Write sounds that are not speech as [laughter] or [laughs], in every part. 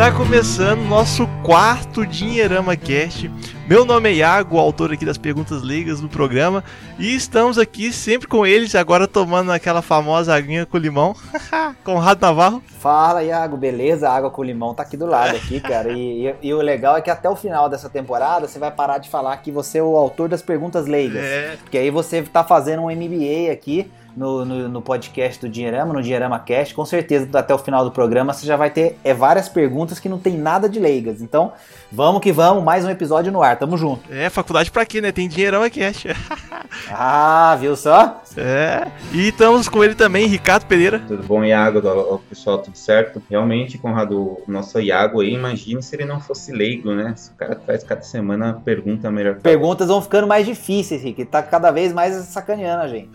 Está começando nosso quarto Dinheirama Cast. Meu nome é Iago, autor aqui das perguntas leigas do programa, e estamos aqui sempre com eles, agora tomando aquela famosa aguinha com limão. [laughs] Conrado Navarro. Fala, Iago, beleza? A água com limão tá aqui do lado aqui, cara. E, e, e, o legal é que até o final dessa temporada você vai parar de falar que você é o autor das perguntas leigas. É. Porque aí você tá fazendo um MBA aqui no, no, no, podcast do Dinheirama, no Dinheirama Cast. Com certeza, até o final do programa, você já vai ter é, várias perguntas que não tem nada de leigas. Então, vamos que vamos, mais um episódio no ar, tamo junto. É, faculdade pra quê, né? Tem Dinheirama Cast. [laughs] ah, viu só? É, e estamos com ele também, Ricardo Pereira. Tudo bom, Iago? O pessoal, tudo certo? Realmente, Conrado, o nosso Iago aí, imagine se ele não fosse leigo, né? Se o cara faz cada semana pergunta melhor. Perguntas vão ficando mais difíceis, Rick. Tá cada vez mais sacaneando a gente.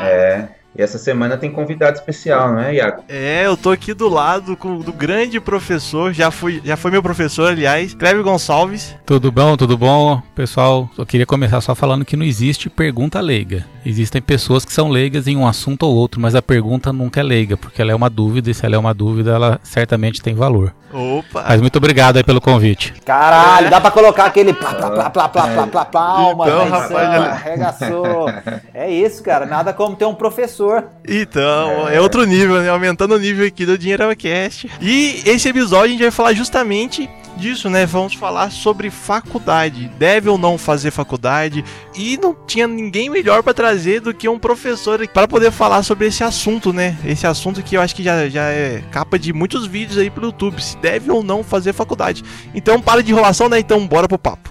É. E essa semana tem convidado especial, não é, Iago? É, eu tô aqui do lado com, do grande professor, já, fui, já foi meu professor, aliás, Clébio Gonçalves. Tudo bom, tudo bom, pessoal? Eu queria começar só falando que não existe pergunta leiga. Existem pessoas que são leigas em um assunto ou outro, mas a pergunta nunca é leiga, porque ela é uma dúvida, e se ela é uma dúvida, ela certamente tem valor. Opa! Mas muito obrigado aí pelo convite. Caralho, dá pra colocar aquele plá, plá, plá, plá, plá, plá, plá, palma, então, rapaz, arregaçou. É isso, cara, nada como ter um professor. Então, é, é outro nível, né? Aumentando o nível aqui do Dinheiro Cast. E esse episódio a gente vai falar justamente disso, né? Vamos falar sobre faculdade. Deve ou não fazer faculdade? E não tinha ninguém melhor para trazer do que um professor para poder falar sobre esse assunto, né? Esse assunto que eu acho que já, já é capa de muitos vídeos aí pro YouTube. Se deve ou não fazer faculdade. Então, para de enrolação, né? Então, bora pro papo.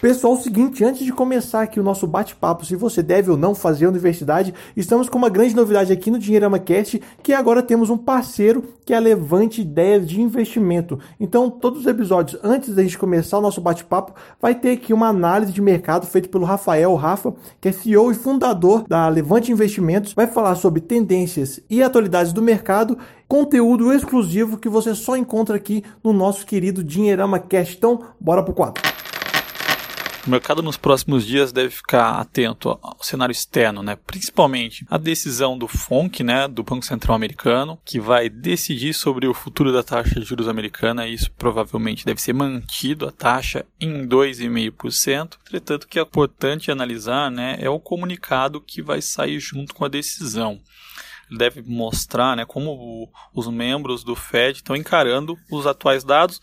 Pessoal, é seguinte, antes de começar aqui o nosso bate-papo, se você deve ou não fazer a universidade, estamos com uma grande novidade aqui no Dinheirama Cast, que agora temos um parceiro que é a Levante Ideias de Investimento. Então, todos os episódios, antes da gente começar o nosso bate-papo, vai ter aqui uma análise de mercado feita pelo Rafael Rafa, que é CEO e fundador da Levante Investimentos, vai falar sobre tendências e atualidades do mercado conteúdo exclusivo que você só encontra aqui no nosso querido Dinheirama Cast. Então, bora pro quadro. O mercado nos próximos dias deve ficar atento ao cenário externo, né? principalmente a decisão do FONC, né? do Banco Central Americano, que vai decidir sobre o futuro da taxa de juros americana. Isso provavelmente deve ser mantido a taxa em 2,5%. Entretanto, o que é importante analisar né, é o comunicado que vai sair junto com a decisão deve mostrar né, como os membros do Fed estão encarando os atuais dados,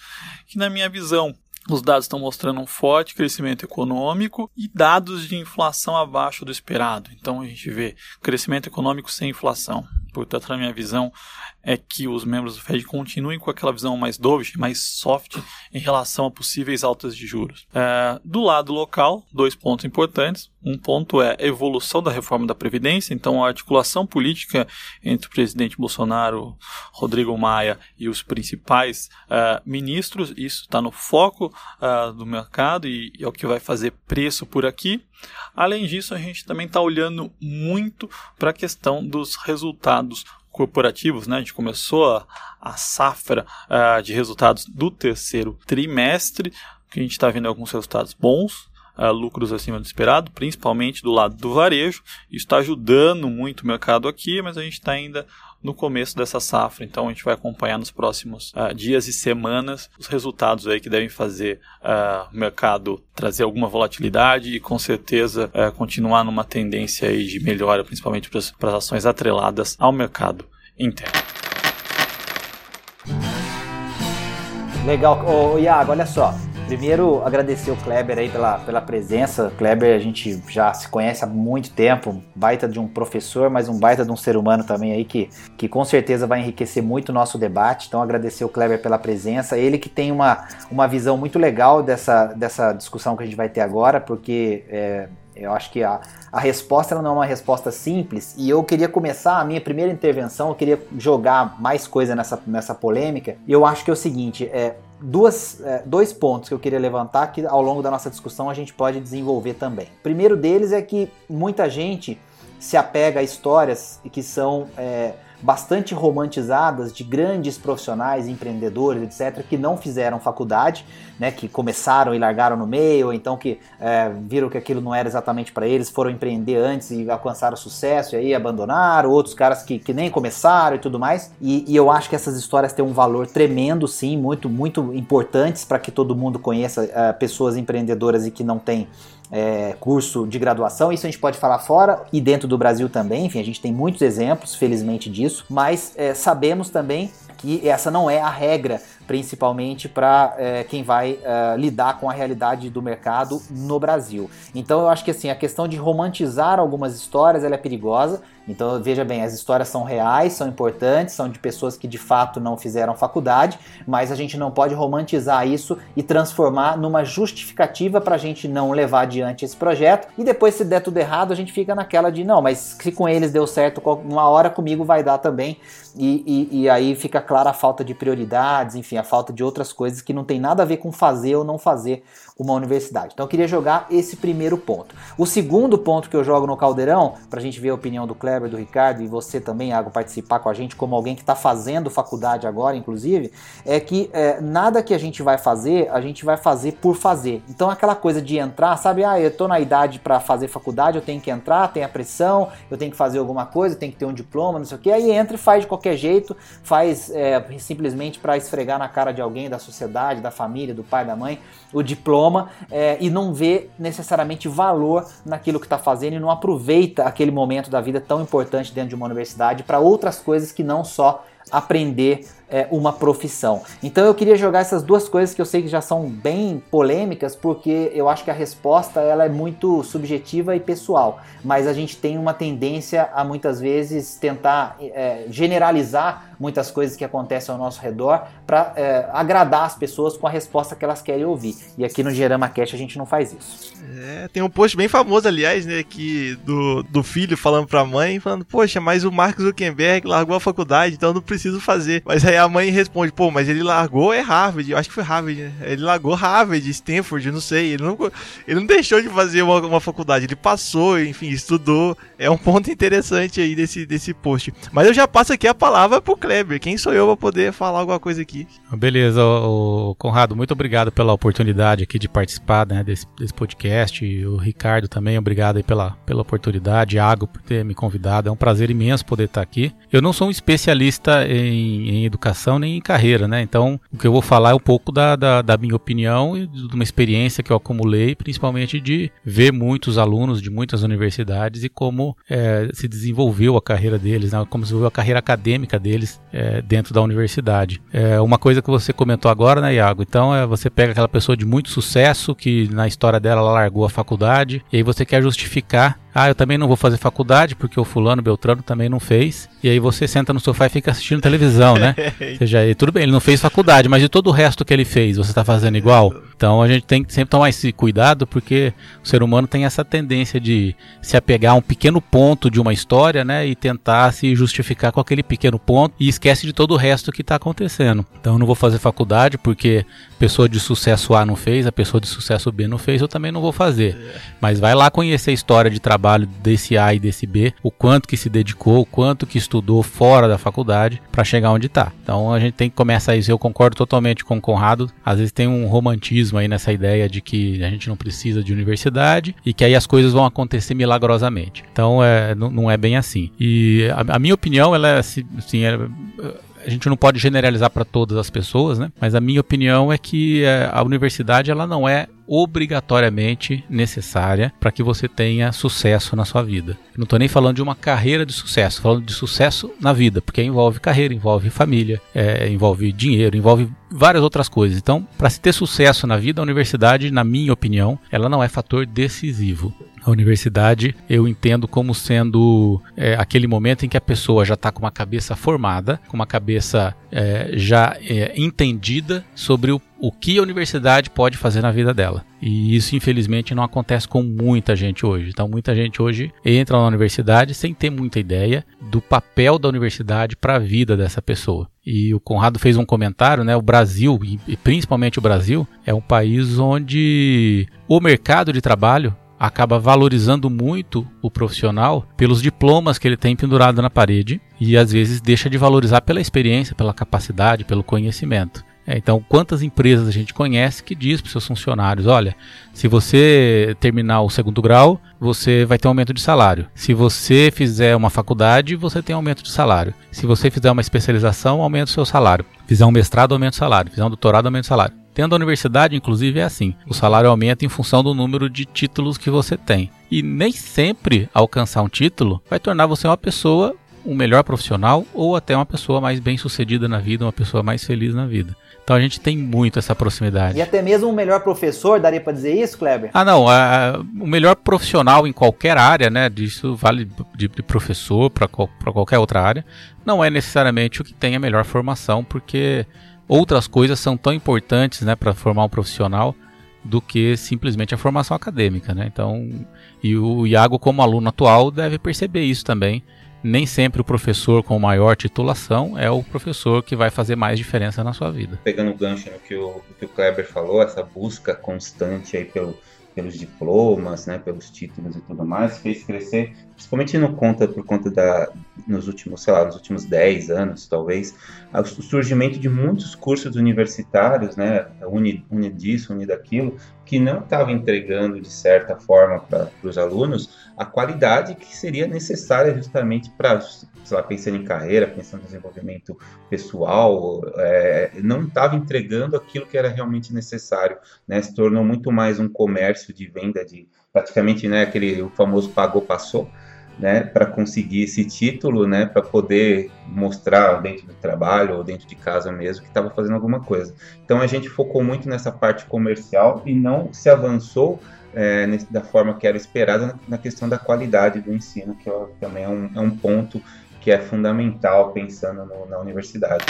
que na minha visão os dados estão mostrando um forte crescimento econômico e dados de inflação abaixo do esperado. Então a gente vê crescimento econômico sem inflação. Portanto, na minha visão, é que os membros do Fed continuem com aquela visão mais dovish, mais soft em relação a possíveis altas de juros. É, do lado local, dois pontos importantes. Um ponto é a evolução da reforma da Previdência, então a articulação política entre o presidente Bolsonaro, Rodrigo Maia e os principais uh, ministros, isso está no foco uh, do mercado e, e é o que vai fazer preço por aqui. Além disso, a gente também está olhando muito para a questão dos resultados corporativos, né? A gente começou a, a safra uh, de resultados do terceiro trimestre, que a gente está vendo alguns resultados bons, uh, lucros acima do esperado, principalmente do lado do varejo. Isso está ajudando muito o mercado aqui, mas a gente está ainda no começo dessa safra, então a gente vai acompanhar nos próximos uh, dias e semanas os resultados aí que devem fazer uh, o mercado trazer alguma volatilidade e com certeza uh, continuar numa tendência aí de melhora, principalmente para as ações atreladas ao mercado interno. Legal, ô, Iago, olha só. Primeiro, agradecer o Kleber aí pela, pela presença. Kleber, a gente já se conhece há muito tempo, baita de um professor, mas um baita de um ser humano também aí que, que com certeza vai enriquecer muito o nosso debate. Então, agradecer o Kleber pela presença. Ele que tem uma, uma visão muito legal dessa, dessa discussão que a gente vai ter agora, porque é, eu acho que a, a resposta não é uma resposta simples e eu queria começar a minha primeira intervenção, eu queria jogar mais coisa nessa, nessa polêmica. E eu acho que é o seguinte: é, duas, é, dois pontos que eu queria levantar que ao longo da nossa discussão a gente pode desenvolver também. O primeiro deles é que muita gente se apega a histórias que são é, bastante romantizadas de grandes profissionais, empreendedores, etc., que não fizeram faculdade, né, que começaram e largaram no meio, ou então que é, viram que aquilo não era exatamente para eles, foram empreender antes e alcançaram sucesso e aí abandonaram, outros caras que, que nem começaram e tudo mais. E, e eu acho que essas histórias têm um valor tremendo, sim, muito, muito importantes para que todo mundo conheça é, pessoas empreendedoras e que não têm é, curso de graduação, isso a gente pode falar fora e dentro do Brasil também, enfim, a gente tem muitos exemplos, felizmente, disso, mas é, sabemos também que essa não é a regra, principalmente para é, quem vai é, lidar com a realidade do mercado no Brasil. Então eu acho que assim a questão de romantizar algumas histórias é perigosa. Então veja bem, as histórias são reais, são importantes, são de pessoas que de fato não fizeram faculdade, mas a gente não pode romantizar isso e transformar numa justificativa para a gente não levar adiante esse projeto. E depois se der tudo errado a gente fica naquela de não, mas se com eles deu certo uma hora comigo vai dar também. E, e, e aí fica clara a falta de prioridades, enfim, a falta de outras coisas que não tem nada a ver com fazer ou não fazer uma universidade. Então eu queria jogar esse primeiro ponto. O segundo ponto que eu jogo no caldeirão, para a gente ver a opinião do Kleber, do Ricardo e você também, Iago, participar com a gente como alguém que está fazendo faculdade agora, inclusive, é que é, nada que a gente vai fazer, a gente vai fazer por fazer. Então aquela coisa de entrar, sabe, ah, eu estou na idade para fazer faculdade, eu tenho que entrar, tem a pressão, eu tenho que fazer alguma coisa, tem que ter um diploma, não sei o que, aí entra e faz de qualquer jeito, faz é, simplesmente para esfregar na cara de alguém, da sociedade, da família, do pai, da mãe, o diploma é, e não vê necessariamente valor naquilo que está fazendo e não aproveita aquele momento da vida tão importante dentro de uma universidade para outras coisas que não só aprender é, uma profissão. Então eu queria jogar essas duas coisas que eu sei que já são bem polêmicas, porque eu acho que a resposta ela é muito subjetiva e pessoal, mas a gente tem uma tendência a muitas vezes tentar é, generalizar muitas coisas que acontecem ao nosso redor para é, agradar as pessoas com a resposta que elas querem ouvir. E aqui no Gerama Cash a gente não faz isso. É, tem um post bem famoso, aliás, né, que do, do filho falando para a mãe, falando: Poxa, mas o Mark Zuckerberg largou a faculdade, então não preciso fazer. Mas aí a mãe responde, pô, mas ele largou é Harvard, eu acho que foi Harvard, né? Ele largou Harvard, Stanford, não sei. Ele não, ele não deixou de fazer uma, uma faculdade, ele passou, enfim, estudou. É um ponto interessante aí desse, desse post. Mas eu já passo aqui a palavra pro Kleber. Quem sou eu pra poder falar alguma coisa aqui? Beleza, o, Conrado, muito obrigado pela oportunidade aqui de participar né, desse, desse podcast. E o Ricardo também, obrigado aí pela, pela oportunidade. Iago por ter me convidado. É um prazer imenso poder estar aqui. Eu não sou um especialista em, em educação nem em carreira, né? Então, o que eu vou falar é um pouco da, da, da, minha opinião e de uma experiência que eu acumulei, principalmente de ver muitos alunos de muitas universidades e como é, se desenvolveu a carreira deles, né? como se desenvolveu a carreira acadêmica deles é, dentro da universidade. É uma coisa que você comentou agora, né, Iago? Então, é, você pega aquela pessoa de muito sucesso que na história dela ela largou a faculdade e aí você quer justificar ah, eu também não vou fazer faculdade porque o fulano Beltrano também não fez. E aí você senta no sofá e fica assistindo televisão, né? [laughs] Ou seja, tudo bem, ele não fez faculdade, mas de todo o resto que ele fez, você está fazendo igual? Então a gente tem que sempre tomar esse cuidado porque o ser humano tem essa tendência de se apegar a um pequeno ponto de uma história, né? E tentar se justificar com aquele pequeno ponto e esquece de todo o resto que está acontecendo. Então eu não vou fazer faculdade porque pessoa de sucesso A não fez, a pessoa de sucesso B não fez, eu também não vou fazer. Mas vai lá conhecer a história de trabalho desse A e desse B, o quanto que se dedicou, o quanto que estudou fora da faculdade para chegar onde está. Então a gente tem que começar isso. Eu concordo totalmente com o Conrado. Às vezes tem um romantismo aí nessa ideia de que a gente não precisa de universidade e que aí as coisas vão acontecer milagrosamente. Então é, não, não é bem assim. E a, a minha opinião, ela é assim, é, a gente não pode generalizar para todas as pessoas, né? Mas a minha opinião é que é, a universidade ela não é obrigatoriamente necessária para que você tenha sucesso na sua vida. não estou nem falando de uma carreira de sucesso, falando de sucesso na vida, porque envolve carreira, envolve família, é, envolve dinheiro, envolve várias outras coisas. Então, para se ter sucesso na vida, a universidade, na minha opinião, ela não é fator decisivo. A universidade eu entendo como sendo é, aquele momento em que a pessoa já está com uma cabeça formada, com uma cabeça é, já é, entendida sobre o, o que a universidade pode fazer na vida dela. E isso, infelizmente, não acontece com muita gente hoje. Então, muita gente hoje entra na universidade sem ter muita ideia do papel da universidade para a vida dessa pessoa. E o Conrado fez um comentário, né? O Brasil, e principalmente o Brasil, é um país onde o mercado de trabalho acaba valorizando muito o profissional pelos diplomas que ele tem pendurado na parede e às vezes deixa de valorizar pela experiência, pela capacidade, pelo conhecimento. É, então, quantas empresas a gente conhece que diz para seus funcionários: olha, se você terminar o segundo grau, você vai ter um aumento de salário. Se você fizer uma faculdade, você tem aumento de salário. Se você fizer uma especialização, aumenta o seu salário. Fizer um mestrado, aumenta o salário. Fizer um doutorado, aumenta o salário. Tendo a universidade, inclusive, é assim: o salário aumenta em função do número de títulos que você tem. E nem sempre alcançar um título vai tornar você uma pessoa, um melhor profissional ou até uma pessoa mais bem sucedida na vida, uma pessoa mais feliz na vida. Então a gente tem muito essa proximidade. E até mesmo um melhor professor, daria para dizer isso, Kleber? Ah, não. A, o melhor profissional em qualquer área, né? Disso vale de, de professor para qualquer outra área. Não é necessariamente o que tem a melhor formação, porque outras coisas são tão importantes né, para formar um profissional do que simplesmente a formação acadêmica. Né? Então, e o Iago, como aluno atual, deve perceber isso também. Nem sempre o professor com maior titulação é o professor que vai fazer mais diferença na sua vida. Pegando o gancho no que o, que o Kleber falou, essa busca constante aí pelo, pelos diplomas, né, pelos títulos e tudo mais, fez crescer principalmente no conta por conta da nos últimos, sei lá, nos últimos 10 anos, talvez, o surgimento de muitos cursos universitários, né, uni, uni disso, uni daquilo, que não estavam entregando de certa forma para os alunos a qualidade que seria necessária justamente para, sei lá, pensando em carreira, pensando em desenvolvimento pessoal, é, não estava entregando aquilo que era realmente necessário, né, se tornou muito mais um comércio de venda de praticamente, né, aquele o famoso pagou passou, né, para conseguir esse título, né, para poder mostrar dentro do trabalho ou dentro de casa mesmo que estava fazendo alguma coisa. Então a gente focou muito nessa parte comercial e não se avançou é, da forma que era esperada na, questão da qualidade do ensino, que também é um, é um ponto que é fundamental pensando no, na universidade.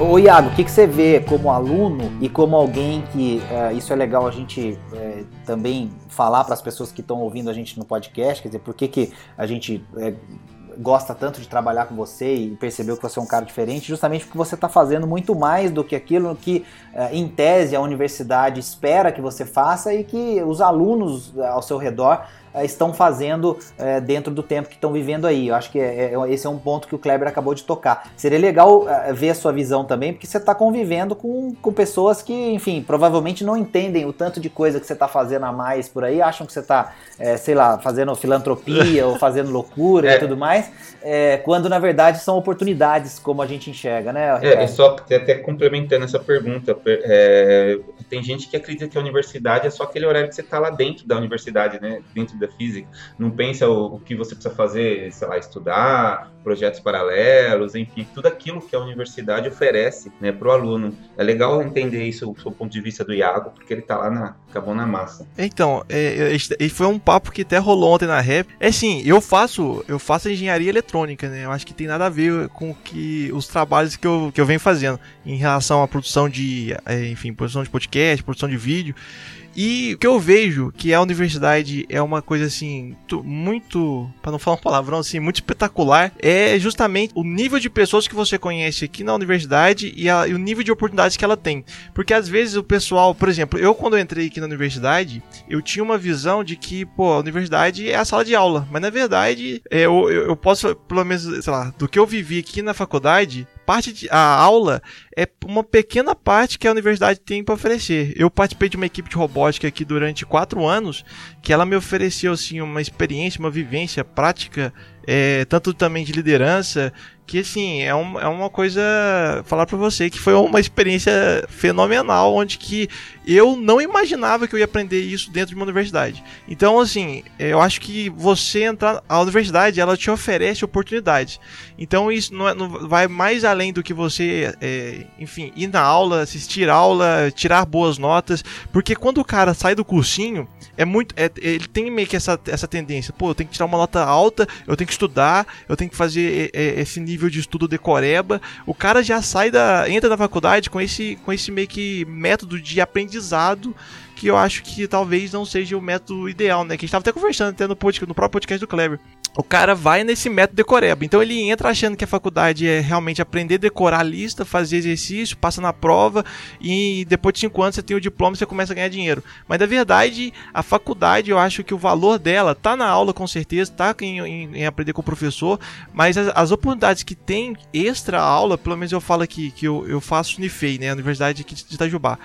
Ô Iago, o que, que você vê como aluno e como alguém que é, isso é legal a gente é, também falar para as pessoas que estão ouvindo a gente no podcast, quer dizer, por que, que a gente é, gosta tanto de trabalhar com você e percebeu que você é um cara diferente, justamente porque você está fazendo muito mais do que aquilo que, em tese, a universidade espera que você faça e que os alunos ao seu redor estão fazendo é, dentro do tempo que estão vivendo aí. Eu acho que é, é, esse é um ponto que o Kleber acabou de tocar. Seria legal é, ver a sua visão também, porque você está convivendo com, com pessoas que, enfim, provavelmente não entendem o tanto de coisa que você está fazendo a mais por aí, acham que você está, é, sei lá, fazendo filantropia ou fazendo [laughs] loucura e tudo mais, quando na verdade são oportunidades, como a gente enxerga, né? É, só até complementando essa pergunta, tem gente que acredita que a universidade é só aquele horário que você está lá dentro da universidade, né? Dentro da física, não pensa o, o, que você precisa fazer, sei lá, estudar, projetos paralelos, enfim, tudo aquilo que a universidade oferece né, para o aluno. É legal entender isso do ponto de vista do Iago, porque ele está lá na acabou na massa. Então, é, é, foi um papo que até rolou ontem na rap. É assim, eu faço, eu faço engenharia eletrônica, né? Eu acho que tem nada a ver com que os trabalhos que eu, que eu venho fazendo em relação à produção de, é, enfim, produção de podcast, produção de vídeo. E o que eu vejo que a universidade é uma coisa assim, muito, para não falar um palavrão assim, muito espetacular, é justamente o nível de pessoas que você conhece aqui na universidade e, a, e, o nível de oportunidades que ela tem. Porque às vezes o pessoal, por exemplo, eu quando eu entrei aqui na universidade, eu tinha uma visão de que, pô, a universidade é a sala de aula, mas na verdade, é, eu, eu posso, pelo menos, sei lá, do que eu vivi aqui na faculdade, parte de, a aula é uma pequena parte que a universidade tem para oferecer. Eu participei de uma equipe de robótica aqui durante quatro anos, que ela me ofereceu assim uma experiência, uma vivência prática é, tanto também de liderança, que assim, é, um, é uma coisa falar para você que foi uma experiência fenomenal onde que eu não imaginava que eu ia aprender isso dentro de uma universidade. Então, assim, eu acho que você entrar a universidade, ela te oferece oportunidades. Então, isso não, é, não vai mais além do que você, é, enfim, ir na aula, assistir aula, tirar boas notas, porque quando o cara sai do cursinho, é muito, é, ele tem meio que essa, essa tendência, pô, eu tenho que tirar uma nota alta, eu tenho que estudar, eu tenho que fazer é, é esse nível de estudo decoreba, o cara já sai da. entra na faculdade com esse, com esse meio que método de aprendizado que eu acho que talvez não seja o método ideal, né? Que a gente tava até conversando até no, podcast, no próprio podcast do Kleber. O cara vai nesse método decoreba. Então ele entra achando que a faculdade é realmente aprender a decorar a lista, fazer exercício, passa na prova e depois de 5 anos você tem o diploma e você começa a ganhar dinheiro. Mas na verdade, a faculdade eu acho que o valor dela tá na aula com certeza, tá em, em, em aprender com o professor, mas as, as, oportunidades que tem extra aula, pelo menos eu falo aqui que eu, eu faço Unifei, né? A Universidade aqui de Itajubá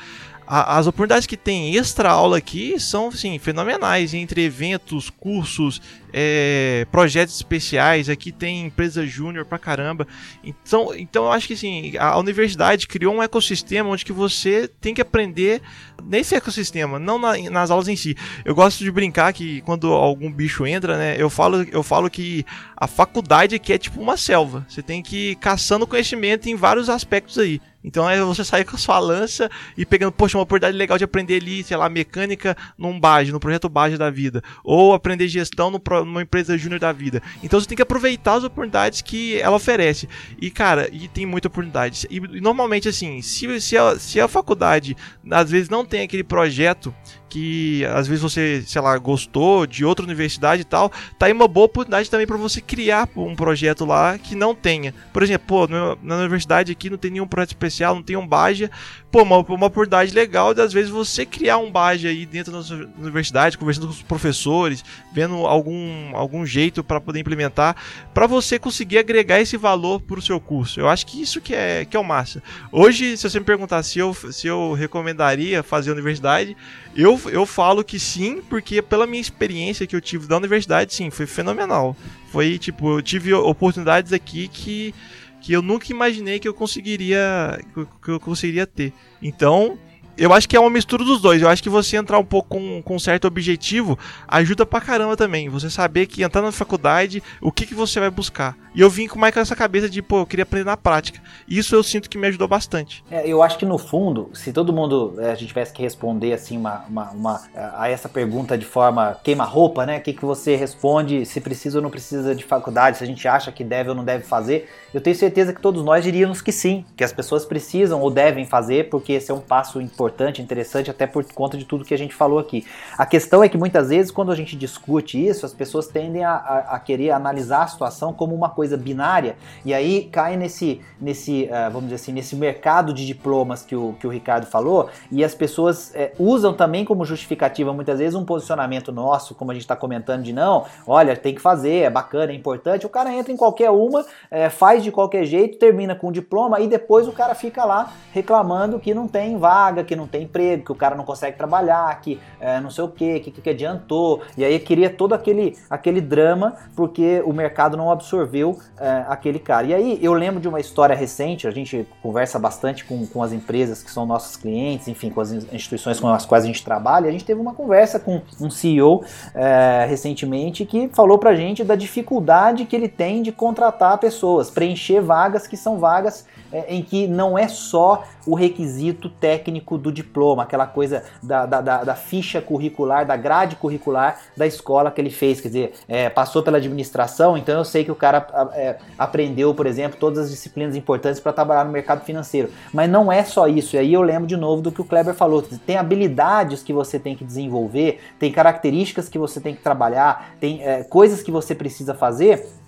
as oportunidades que tem extra aula aqui são sim fenomenais entre eventos, cursos, é, projetos especiais. Aqui tem empresa júnior pra caramba. Então, então eu acho que assim, a universidade criou um ecossistema onde que você tem que aprender nesse ecossistema, não na, nas aulas em si. Eu gosto de brincar que quando algum bicho entra, né, eu falo, eu falo que a faculdade aqui é tipo uma selva. Você tem que ir caçando conhecimento em vários aspectos aí. Então é você sair com a sua lança e pegando, poxa, uma oportunidade legal de aprender ali, sei lá, mecânica num BAGE, no projeto BAGE da vida. Ou aprender gestão no, numa empresa júnior da vida. Então você tem que aproveitar as oportunidades que ela oferece. E, cara, e tem muita oportunidade. E, e normalmente, assim, se, se, a, se a faculdade às vezes não tem aquele projeto que às vezes você, sei lá, gostou de outra universidade e tal, tá aí uma boa oportunidade também para você criar um projeto lá que não tenha. Por exemplo, pô, na universidade aqui não tem nenhum projeto especial, não tem um Baja, pô, uma, uma oportunidade legal de às vezes você criar um Baja aí dentro da universidade, conversando com os professores, vendo algum, algum jeito para poder implementar, para você conseguir agregar esse valor para o seu curso. Eu acho que isso que é, que é o massa. Hoje, se você me perguntar se eu, se eu recomendaria fazer universidade, eu, eu falo que sim, porque pela minha experiência que eu tive da universidade, sim, foi fenomenal. Foi tipo, eu tive oportunidades aqui que, que eu nunca imaginei que eu conseguiria que eu conseguiria ter. Então, eu acho que é uma mistura dos dois. Eu acho que você entrar um pouco com, com um certo objetivo ajuda pra caramba também. Você saber que entrar na faculdade, o que, que você vai buscar. E eu vim com mais com essa cabeça de, pô, eu queria aprender na prática. Isso eu sinto que me ajudou bastante. É, eu acho que no fundo, se todo mundo, é, a gente tivesse que responder assim uma, uma, uma a essa pergunta de forma queima-roupa, né? O que, que você responde, se precisa ou não precisa de faculdade, se a gente acha que deve ou não deve fazer, eu tenho certeza que todos nós diríamos que sim, que as pessoas precisam ou devem fazer, porque esse é um passo importante, interessante, até por conta de tudo que a gente falou aqui. A questão é que muitas vezes, quando a gente discute isso, as pessoas tendem a, a, a querer analisar a situação como uma coisa binária, e aí cai nesse, nesse uh, vamos dizer assim, nesse mercado de diplomas que o, que o Ricardo falou, e as pessoas é, usam também como justificativa, muitas vezes, um posicionamento nosso, como a gente está comentando, de não, olha, tem que fazer, é bacana, é importante, o cara entra em qualquer uma, é, faz de qualquer jeito, termina com o diploma, e depois o cara fica lá reclamando que não tem vaga, que tem emprego, que o cara não consegue trabalhar, que é, não sei o que, que, que adiantou, e aí queria todo aquele, aquele drama, porque o mercado não absorveu é, aquele cara. E aí eu lembro de uma história recente, a gente conversa bastante com, com as empresas que são nossos clientes, enfim, com as instituições com as quais a gente trabalha, a gente teve uma conversa com um CEO é, recentemente que falou pra gente da dificuldade que ele tem de contratar pessoas, preencher vagas que são vagas em que não é só o requisito técnico do diploma, aquela coisa da, da, da, da ficha curricular, da grade curricular da escola que ele fez, quer dizer, é, passou pela administração, então eu sei que o cara é, aprendeu, por exemplo, todas as disciplinas importantes para trabalhar no mercado financeiro. Mas não é só isso, e aí eu lembro de novo do que o Kleber falou: tem habilidades que você tem que desenvolver, tem características que você tem que trabalhar, tem é, coisas que você precisa fazer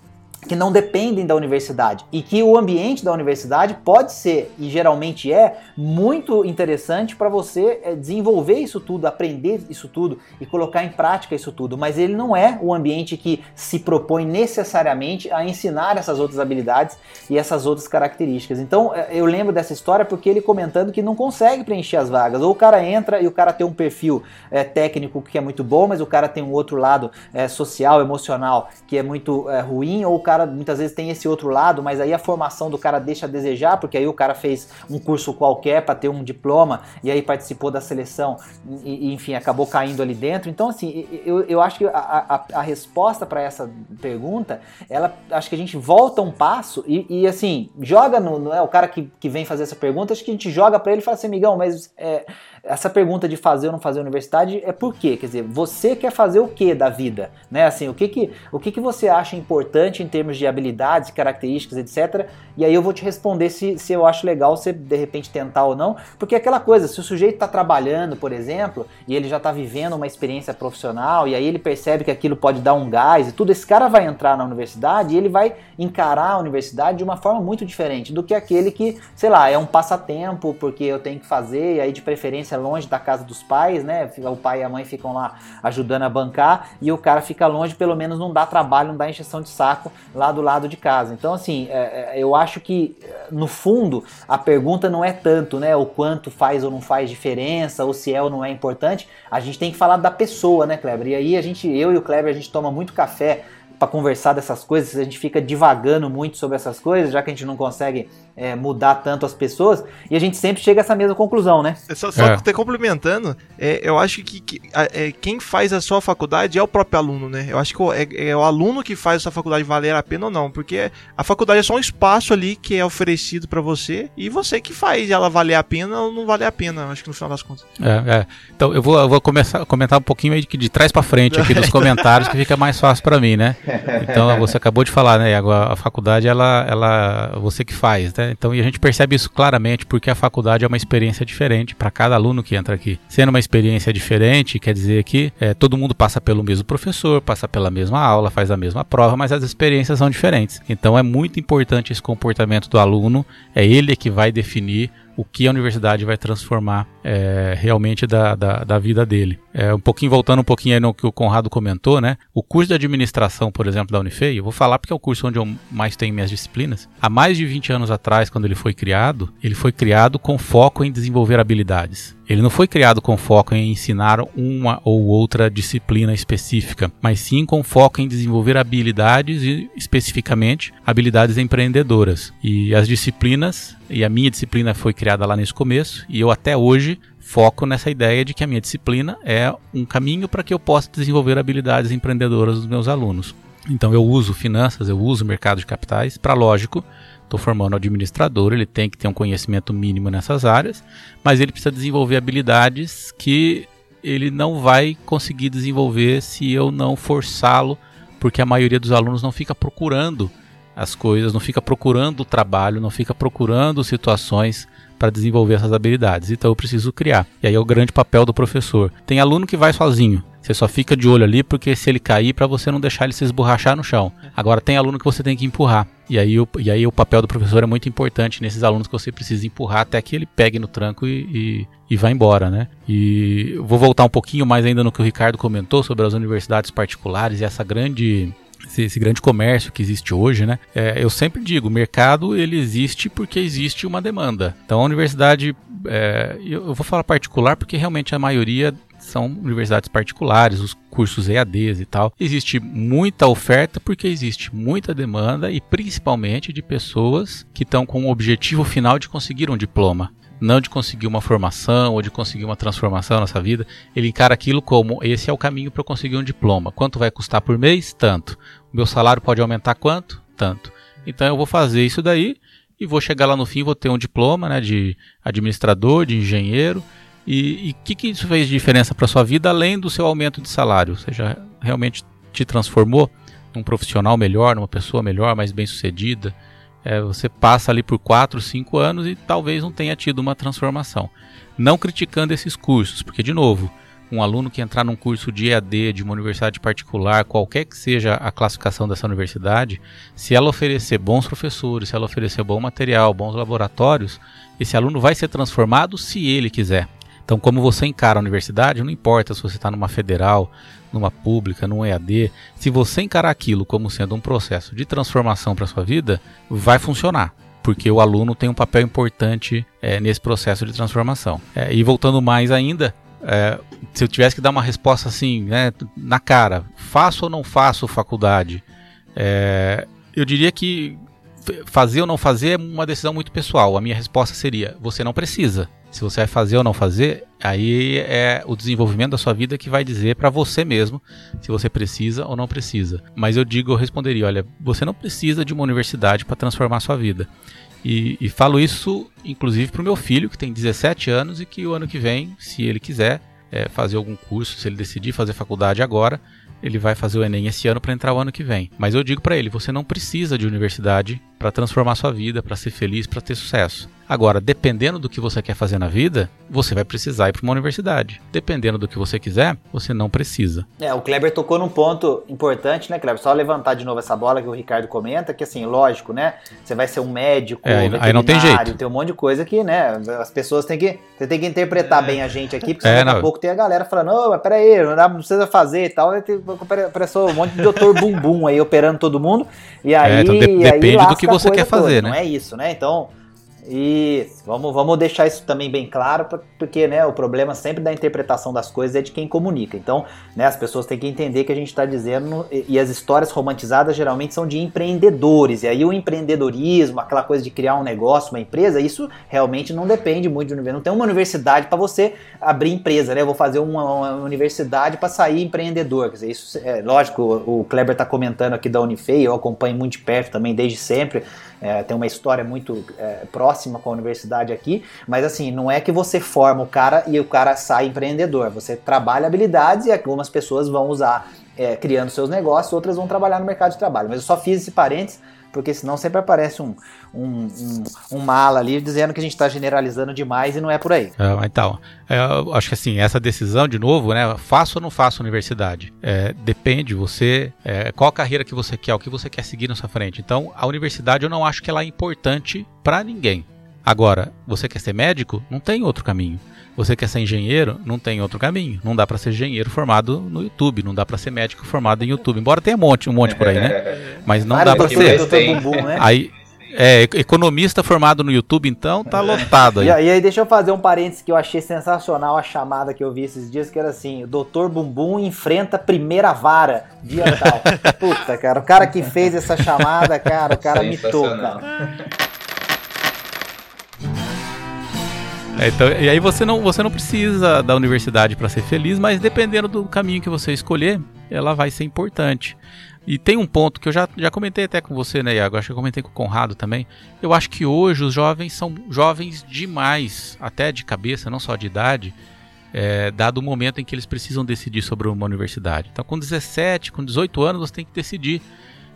que não dependem da universidade e que o ambiente da universidade pode ser e geralmente é muito interessante para você é, desenvolver isso tudo, aprender isso tudo e colocar em prática isso tudo, mas ele não é o ambiente que se propõe necessariamente a ensinar essas outras habilidades e essas outras características. Então é, eu lembro dessa história porque ele comentando que não consegue preencher as vagas, ou o cara entra e o cara tem um perfil é, técnico que é muito bom, mas o cara tem um outro lado é, social, emocional que é muito é, ruim, ou o cara muitas vezes tem esse outro lado, mas aí a formação do cara deixa a desejar, porque aí o cara fez um curso qualquer para ter um diploma e aí participou da seleção e, e, enfim, acabou caindo ali dentro. Então, assim, eu, eu acho que a, a, a resposta para essa pergunta, ela acho que a gente volta um passo e, e assim, joga no, no. é, o cara que, que vem fazer essa pergunta, acho que a gente joga para ele e fala assim, amigão, mas é, essa pergunta de fazer ou não fazer universidade é por quê? Quer dizer, você quer fazer o que da vida? Né? Assim, o que que, o que que você acha importante em termos de habilidades, características, etc. E aí eu vou te responder se, se eu acho legal você de repente tentar ou não. Porque é aquela coisa, se o sujeito está trabalhando, por exemplo, e ele já está vivendo uma experiência profissional, e aí ele percebe que aquilo pode dar um gás e tudo, esse cara vai entrar na universidade e ele vai encarar a universidade de uma forma muito diferente do que aquele que, sei lá, é um passatempo, porque eu tenho que fazer, e aí de preferência longe da casa dos pais, né? O pai e a mãe ficam lá ajudando a bancar e o cara fica longe, pelo menos não dá trabalho, não dá encheção de saco lá do lado de casa. Então, assim, é, é, eu acho que no fundo a pergunta não é tanto, né? O quanto faz ou não faz diferença, ou se é ou não é importante. A gente tem que falar da pessoa, né, Kleber? E aí a gente, eu e o Kleber, a gente toma muito café para conversar dessas coisas, a gente fica divagando muito sobre essas coisas, já que a gente não consegue é, mudar tanto as pessoas, e a gente sempre chega a essa mesma conclusão, né? Só, só é. te complementando, é, eu acho que, que é, quem faz a sua faculdade é o próprio aluno, né? Eu acho que é, é, o aluno que faz a sua faculdade valer a pena ou não, porque a faculdade é só um espaço ali que é oferecido para você, e você que faz ela valer a pena ou não valer a pena, acho que no final das contas. É, é. Então eu vou, eu vou começar a comentar um pouquinho de, de trás para frente aqui [laughs] dos comentários, que fica mais fácil para mim, né? Então [laughs] você acabou de falar, né? Agora a faculdade ela, ela, você que faz, né? Então e a gente percebe isso claramente porque a faculdade é uma experiência diferente para cada aluno que entra aqui. Sendo uma experiência diferente, quer dizer que é, todo mundo passa pelo mesmo professor, passa pela mesma aula, faz a mesma prova, mas as experiências são diferentes. Então é muito importante esse comportamento do aluno, é ele que vai definir o que a universidade vai transformar é, realmente da, da, da, vida dele. É, um pouquinho voltando um pouquinho aí no que o Conrado comentou, né? O curso de administração, por exemplo, da Unifei, eu vou falar porque é o curso onde eu mais tenho minhas disciplinas. Há mais de 20 anos atrás, quando ele foi criado, ele foi criado com foco em desenvolver habilidades. Ele não foi criado com foco em ensinar uma ou outra disciplina específica, mas sim com foco em desenvolver habilidades e especificamente habilidades empreendedoras. E as disciplinas, e a minha disciplina foi criada lá nesse começo, e eu até hoje foco nessa ideia de que a minha disciplina é um caminho para que eu possa desenvolver habilidades empreendedoras dos meus alunos. Então eu uso finanças, eu uso mercado de capitais para, lógico, estou formando administrador, ele tem que ter um conhecimento mínimo nessas áreas, mas ele precisa desenvolver habilidades que ele não vai conseguir desenvolver se eu não forçá-lo, porque a maioria dos alunos não fica procurando as coisas, não fica procurando o trabalho, não fica procurando situações para desenvolver essas habilidades. Então eu preciso criar. E aí é o grande papel do professor. Tem aluno que vai sozinho. Você só fica de olho ali porque se ele cair, para você não deixar ele se esborrachar no chão. Agora tem aluno que você tem que empurrar. E aí, o, e aí o papel do professor é muito importante nesses alunos que você precisa empurrar até que ele pegue no tranco e, e, e vá embora, né? E vou voltar um pouquinho mais ainda no que o Ricardo comentou sobre as universidades particulares e essa grande esse, esse, grande comércio que existe hoje, né? É, eu sempre digo, o mercado ele existe porque existe uma demanda. Então a universidade, é, eu, eu vou falar particular porque realmente a maioria são universidades particulares, os cursos EADs e tal. Existe muita oferta porque existe muita demanda e principalmente de pessoas que estão com o objetivo final de conseguir um diploma. Não de conseguir uma formação ou de conseguir uma transformação na sua vida. Ele encara aquilo como: esse é o caminho para eu conseguir um diploma. Quanto vai custar por mês? Tanto. O meu salário pode aumentar quanto? Tanto. Então eu vou fazer isso daí e vou chegar lá no fim, vou ter um diploma né, de administrador, de engenheiro e o que, que isso fez de diferença para sua vida além do seu aumento de salário? Você já realmente te transformou num profissional melhor, numa pessoa melhor, mais bem sucedida? É, você passa ali por 4, 5 anos e talvez não tenha tido uma transformação. Não criticando esses cursos, porque, de novo, um aluno que entrar num curso de EAD de uma universidade particular, qualquer que seja a classificação dessa universidade, se ela oferecer bons professores, se ela oferecer bom material, bons laboratórios, esse aluno vai ser transformado se ele quiser. Então, como você encara a universidade, não importa se você está numa federal, numa pública, num EAD, se você encarar aquilo como sendo um processo de transformação para sua vida, vai funcionar porque o aluno tem um papel importante é, nesse processo de transformação. É, e voltando mais ainda, é, se eu tivesse que dar uma resposta assim, né, na cara, faço ou não faço faculdade? É, eu diria que fazer ou não fazer é uma decisão muito pessoal. A minha resposta seria: você não precisa. Se você vai fazer ou não fazer, aí é o desenvolvimento da sua vida que vai dizer para você mesmo se você precisa ou não precisa. Mas eu digo, eu responderia: olha, você não precisa de uma universidade para transformar a sua vida. E, e falo isso, inclusive, para o meu filho, que tem 17 anos e que o ano que vem, se ele quiser é, fazer algum curso, se ele decidir fazer faculdade agora, ele vai fazer o Enem esse ano para entrar o ano que vem. Mas eu digo para ele: você não precisa de universidade para transformar sua vida, para ser feliz, para ter sucesso. Agora, dependendo do que você quer fazer na vida, você vai precisar ir para uma universidade. Dependendo do que você quiser, você não precisa. É, o Kleber tocou num ponto importante, né, Kleber? Só levantar de novo essa bola que o Ricardo comenta, que assim, lógico, né? Você vai ser um médico, é, aí não tem jeito. tem um monte de coisa que, né? As pessoas têm que, você tem que interpretar é. bem a gente aqui, porque é, daqui a pouco tem a galera falando, não, mas peraí, não, dá, não precisa fazer e tal. Apareceu um monte de doutor bumbum aí operando todo mundo. E aí, é, então de, depende aí do que você quer fazer, toda, né? Não é isso, né? Então. Isso, vamos, vamos deixar isso também bem claro, porque né, o problema sempre da interpretação das coisas é de quem comunica. Então, né, as pessoas têm que entender que a gente está dizendo, e, as histórias romantizadas geralmente são de empreendedores, e aí o empreendedorismo, aquela coisa de criar um negócio, uma empresa, isso realmente não depende muito de universidade. Não tem uma universidade para você abrir empresa, né? Eu vou fazer uma, uma universidade para sair empreendedor. Quer dizer, isso é lógico, o, o Kleber está comentando aqui da Unifei, eu acompanho muito de perto também desde sempre é, tem uma história muito é, próxima com a universidade aqui, mas assim, não é que você forma o cara e o cara sai empreendedor, você trabalha habilidades e algumas pessoas vão usar é, criando seus negócios, outras vão trabalhar no mercado de trabalho. Mas eu só fiz esse parênteses porque senão sempre aparece um, um, um, um mala ali dizendo que a gente está generalizando demais e não é por aí. É, então, é, eu acho que assim, essa decisão, de novo, né, faço ou não faço universidade? É, depende, você, é, qual carreira que você quer, o que você quer seguir na sua frente. Então, a universidade eu não acho que ela é importante para ninguém. Agora, você quer ser médico? Não tem outro caminho. Você quer ser engenheiro? Não tem outro caminho. Não dá para ser engenheiro formado no YouTube, não dá para ser médico formado em YouTube. Embora tenha um monte, um monte por aí, né? [laughs] Mas não dá para ser. Bumbum, né? Aí é, economista formado no YouTube, então, tá lotado aí. E, aí, deixa eu fazer um parênteses que eu achei sensacional a chamada que eu vi esses dias, que era assim, Doutor Bumbum enfrenta primeira vara, tal. [laughs] Puta, cara, o cara que fez essa chamada, cara, o cara me toca. É, então, e aí você não, você não precisa da universidade para ser feliz, mas dependendo do caminho que você escolher, ela vai ser importante. E tem um ponto que eu já, já comentei até com você, né, Iago? Acho que eu comentei com o Conrado também. Eu acho que hoje os jovens são jovens demais, até de cabeça, não só de idade, é, dado o momento em que eles precisam decidir sobre uma universidade. Então, com 17, com 18 anos, você tem que decidir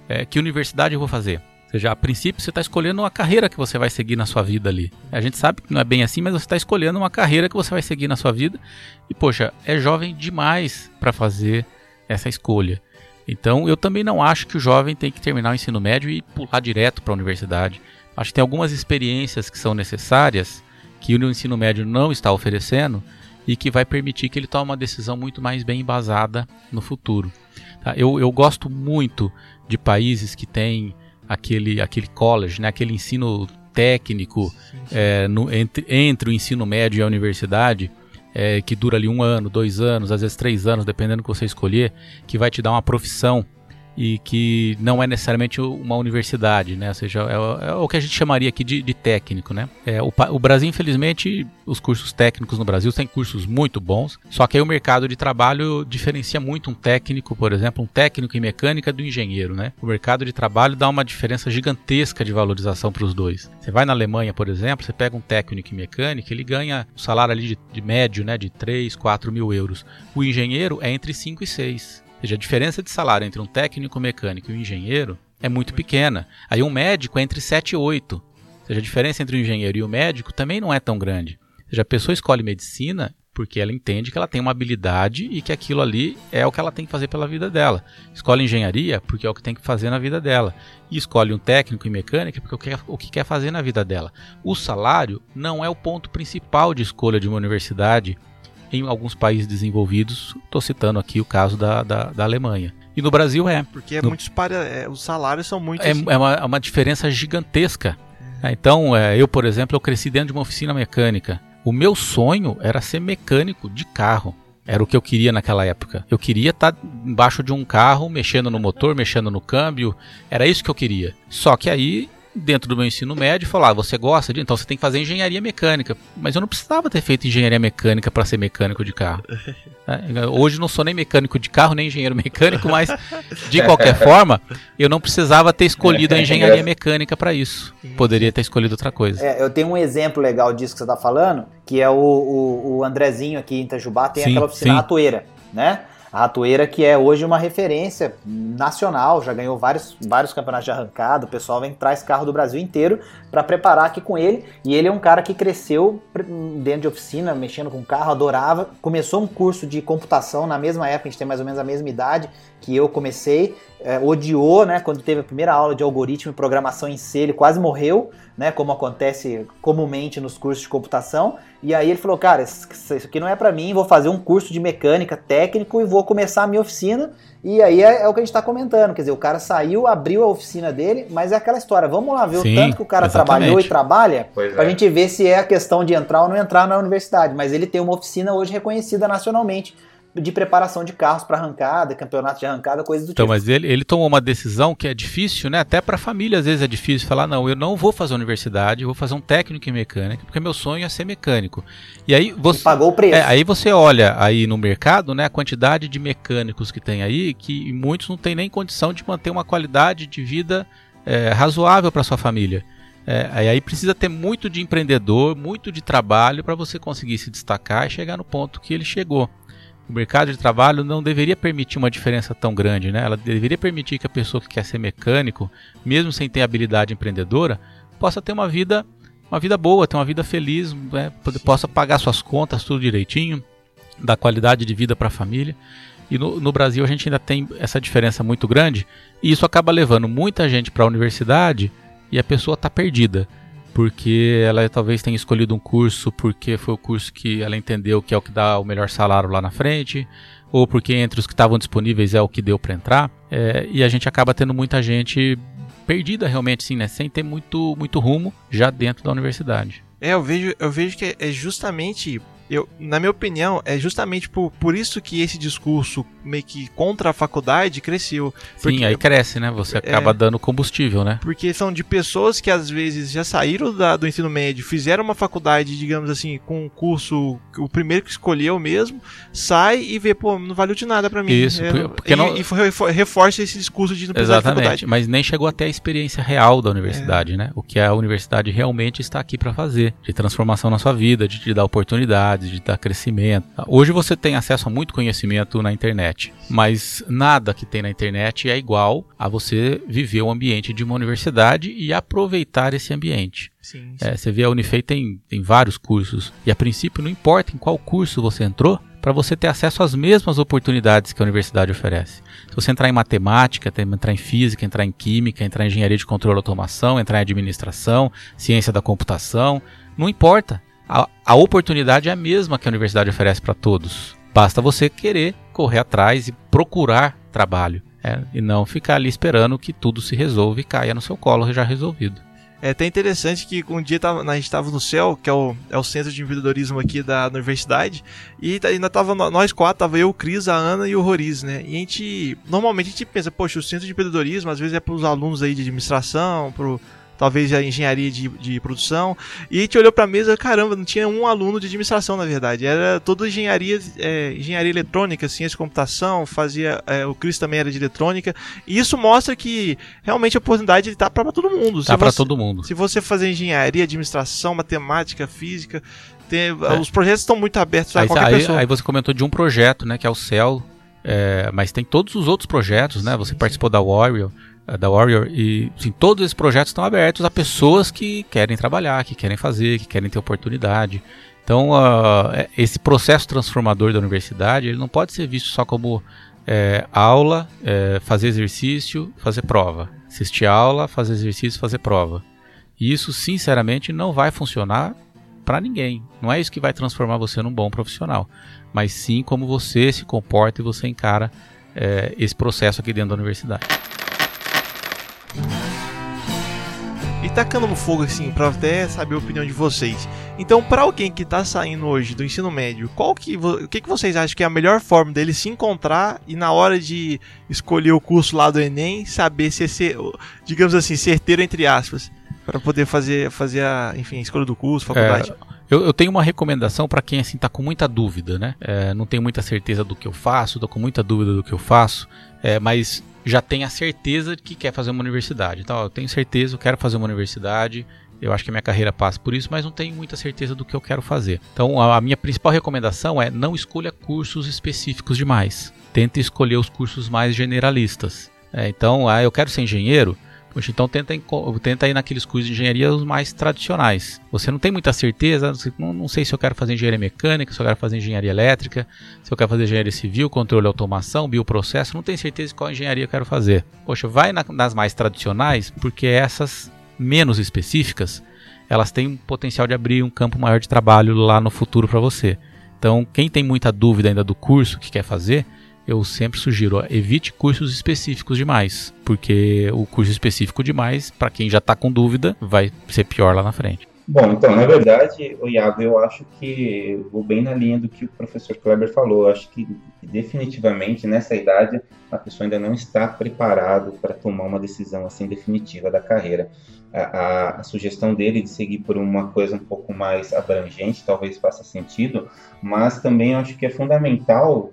é, que universidade eu vou fazer. Ou seja, a princípio você está escolhendo uma carreira que você vai seguir na sua vida ali. A gente sabe que não é bem assim, mas você está escolhendo uma carreira que você vai seguir na sua vida. E, poxa, é jovem demais para fazer essa escolha. Então, eu também não acho que o jovem tem que terminar o ensino médio e pular direto para a universidade. Acho que tem algumas experiências que são necessárias que o ensino médio não está oferecendo e que vai permitir que ele tome uma decisão muito mais bem embasada no futuro. Tá? Eu, eu gosto muito de países que têm aquele, aquele college, né, aquele ensino técnico sim, sim. É, no, entre, entre o ensino médio e a universidade, é, que dura ali um ano, dois anos, às vezes três anos, dependendo do que você escolher, que vai te dar uma profissão e que não é necessariamente uma universidade, né? Ou seja, é, é o que a gente chamaria aqui de, de técnico, né? É, o, o, Brasil, infelizmente, os cursos técnicos no Brasil têm cursos muito bons, só que aí o mercado de trabalho diferencia muito um técnico, por exemplo, um técnico em mecânica do engenheiro, né? O mercado de trabalho dá uma diferença gigantesca de valorização para os dois. Você vai na Alemanha, por exemplo, você pega um técnico em mecânica, ele ganha um salário ali de, de médio, né, de 3, 4 mil euros. O engenheiro é entre 5 e 6 seja, a diferença de salário entre um técnico mecânico e um engenheiro é muito pequena. Aí um médico é entre 7 e 8. Ou seja, a diferença entre o engenheiro e o médico também não é tão grande. Ou seja, a pessoa escolhe medicina porque ela entende que ela tem uma habilidade e que aquilo ali é o que ela tem que fazer pela vida dela. Escolhe engenharia porque é o que tem que fazer na vida dela. E escolhe um técnico em mecânica porque é o que quer fazer na vida dela. O salário não é o ponto principal de escolha de uma universidade em alguns países desenvolvidos. Estou citando aqui o caso da, da, da, Alemanha. E no Brasil é. Porque é no, muito é, os salários são muito. É, assim. é uma, é uma diferença gigantesca. É, então, é, eu, por exemplo, eu cresci dentro de uma oficina mecânica. O meu sonho era ser mecânico de carro. Era o que eu queria naquela época. Eu queria estar tá embaixo de um carro, mexendo no motor, [laughs] mexendo no câmbio. Era isso que eu queria. Só que aí dentro do meu ensino médio, falar, ah, você gosta de, então você tem que fazer engenharia mecânica. Mas eu não precisava ter feito engenharia mecânica para ser mecânico de carro. [laughs] É, hoje não sou nem mecânico de carro, nem engenheiro mecânico, mas de [laughs] qualquer forma, eu não precisava ter escolhido a engenharia mecânica para isso. Poderia ter escolhido outra coisa. É, eu tenho um exemplo legal disso que você está falando, que é o, o, o, Andrezinho aqui em Itajubá, tem sim, aquela oficina sim. ratoeira, né? A Ratoeira, que é hoje uma referência nacional, já ganhou vários, vários campeonatos de arrancada. O pessoal vem traz carro do Brasil inteiro para preparar aqui com ele. E ele é um cara que cresceu dentro de oficina, mexendo com carro, adorava. Começou um curso de computação na mesma época, a gente tem mais ou menos a mesma idade que eu comecei. É, odiou, né? Quando teve a primeira aula de algoritmo e programação em C, ele quase morreu, né? Como acontece comumente nos cursos de computação. E aí ele falou, cara, isso aqui não é para mim, vou fazer um curso de mecânica técnico e vou começar a minha oficina. E aí é, é o que a gente está comentando, quer dizer, o cara saiu, abriu a oficina dele, mas é aquela história, vamos lá ver Sim, o tanto que o cara exatamente. trabalhou e trabalha, pois pra é. gente ver se é a questão de entrar ou não entrar na universidade. Mas ele tem uma oficina hoje reconhecida nacionalmente de preparação de carros para arrancada, campeonato de arrancada, coisas do então, tipo. Então, mas ele, ele tomou uma decisão que é difícil, né? Até para a família às vezes é difícil falar não, eu não vou fazer universidade, eu vou fazer um técnico em mecânica, porque meu sonho é ser mecânico. E aí você e pagou o preço. É, aí você olha aí no mercado, né, a quantidade de mecânicos que tem aí, que muitos não têm nem condição de manter uma qualidade de vida é, razoável para sua família. É, aí precisa ter muito de empreendedor, muito de trabalho para você conseguir se destacar e chegar no ponto que ele chegou o mercado de trabalho não deveria permitir uma diferença tão grande, né? Ela deveria permitir que a pessoa que quer ser mecânico, mesmo sem ter habilidade empreendedora, possa ter uma vida, uma vida boa, ter uma vida feliz, né? possa pagar suas contas tudo direitinho, dar qualidade de vida para a família. E no, no, Brasil a gente ainda tem essa diferença muito grande e isso acaba levando muita gente para a universidade e a pessoa está perdida porque ela talvez tenha escolhido um curso porque foi o curso que ela entendeu que é o que dá o melhor salário lá na frente, ou porque entre os que estavam disponíveis é o que deu para entrar, é, e a gente acaba tendo muita gente perdida realmente, sim, né, sem ter muito, muito rumo já dentro da universidade. É, eu vejo, eu vejo que é justamente eu, na minha opinião, é justamente por, por isso que esse discurso meio que contra a faculdade cresceu. Sim, aí cresce, né? Você acaba é, dando combustível, né? Porque são de pessoas que às vezes já saíram da, do ensino médio, fizeram uma faculdade, digamos assim, com um curso, o primeiro que escolheu mesmo, sai e vê, pô, não valeu de nada para mim. Isso, é, porque e, não... e reforça esse discurso de não precisar Exatamente, de faculdade. mas nem chegou até a experiência real da universidade, é. né? O que a universidade realmente está aqui para fazer, de transformação na sua vida, de te dar oportunidades, de dar crescimento. Hoje você tem acesso a muito conhecimento na internet, mas nada que tem na internet é igual a você viver o ambiente de uma universidade e aproveitar esse ambiente. Sim, sim. É, você vê a Unifei tem, tem vários cursos e a princípio não importa em qual curso você entrou, para você ter acesso às mesmas oportunidades que a universidade oferece. Se você entrar em matemática, entrar em física, entrar em química, entrar em engenharia de controle e automação, entrar em administração, ciência da computação, não importa a, a oportunidade é a mesma que a universidade oferece para todos. Basta você querer correr atrás e procurar trabalho. É, e não ficar ali esperando que tudo se resolva e caia no seu colo já resolvido. É até interessante que um dia tava, a gente estava no CEL, que é o, é o centro de empreendedorismo aqui da universidade, e ainda tava nós quatro, tava eu, o Cris, a Ana e o Roriz, né? E a gente, normalmente a gente pensa, poxa, o centro de empreendedorismo às vezes é para os alunos aí de administração, para talvez a engenharia de, de produção. E a gente olhou para a mesa, caramba, não tinha um aluno de administração, na verdade. Era toda engenharia, é, engenharia eletrônica, ciência de computação, fazia. É, o Cris também era de eletrônica. E isso mostra que realmente a oportunidade está para todo mundo. Está para todo mundo. Se você fazer engenharia, administração, matemática, física. Tem, é. Os projetos estão muito abertos a qualquer aí, pessoa. Aí você comentou de um projeto, né, que é o CEL, é, mas tem todos os outros projetos, né? Você sim, participou sim. da Warrior. Eh, da Warrior e assim, todos esses projetos estão abertos a pessoas que querem trabalhar, que querem fazer, que querem ter oportunidade. Então, uh, esse processo transformador da universidade ele não pode ser visto só como é, aula, é, fazer exercício, fazer prova. Assistir aula, fazer exercício, fazer prova. E isso, sinceramente, não vai funcionar para ninguém. Não é isso que vai transformar você num bom profissional, mas sim como você se comporta e você encara é, esse processo aqui dentro da universidade. E tacando fogo assim, para até saber a opinião de vocês. Então, para alguém que está saindo hoje do ensino médio, qual que, o que, que vocês acham que é a melhor forma dele se encontrar e na hora de escolher o curso lá do Enem, saber se é, digamos assim, certeiro entre aspas, para poder fazer, fazer a, enfim, a escolha do curso, faculdade? É, eu, eu, tenho uma recomendação para quem assim tá com muita dúvida, né? É, não tem muita certeza do que eu faço, tô com muita dúvida do que eu faço, é, mas já tem a certeza de que quer fazer uma universidade. Então, eu tenho certeza, eu quero fazer uma universidade, eu acho que a minha carreira passa por isso, mas não tenho muita certeza do que eu quero fazer. Então, a minha principal recomendação é não escolha cursos específicos demais. Tente escolher os cursos mais generalistas. É, então, ah, eu quero ser engenheiro. Poxa, então tenta, tenta ir naqueles cursos de engenharia os mais tradicionais. Você não tem muita certeza, não, não sei se eu quero fazer engenharia mecânica, se eu quero fazer engenharia elétrica, se eu quero fazer engenharia civil, controle automação, bioprocesso, não tenho certeza de qual engenharia eu quero fazer. Poxa, vai na, nas mais tradicionais, porque essas menos específicas, elas têm um potencial de abrir um campo maior de trabalho lá no futuro para você. Então, quem tem muita dúvida ainda do curso que quer fazer, eu sempre sugiro, ó, evite cursos específicos demais, porque o curso específico demais, para quem já está com dúvida, vai ser pior lá na frente. Bom, então, na verdade, o Iago, eu acho que vou bem na linha do que o professor Kleber falou. Eu acho que definitivamente nessa idade a pessoa ainda não está preparado para tomar uma decisão assim definitiva da carreira. A, a, a, sugestão dele de seguir por uma coisa um pouco mais abrangente talvez faça sentido, mas também acho que é fundamental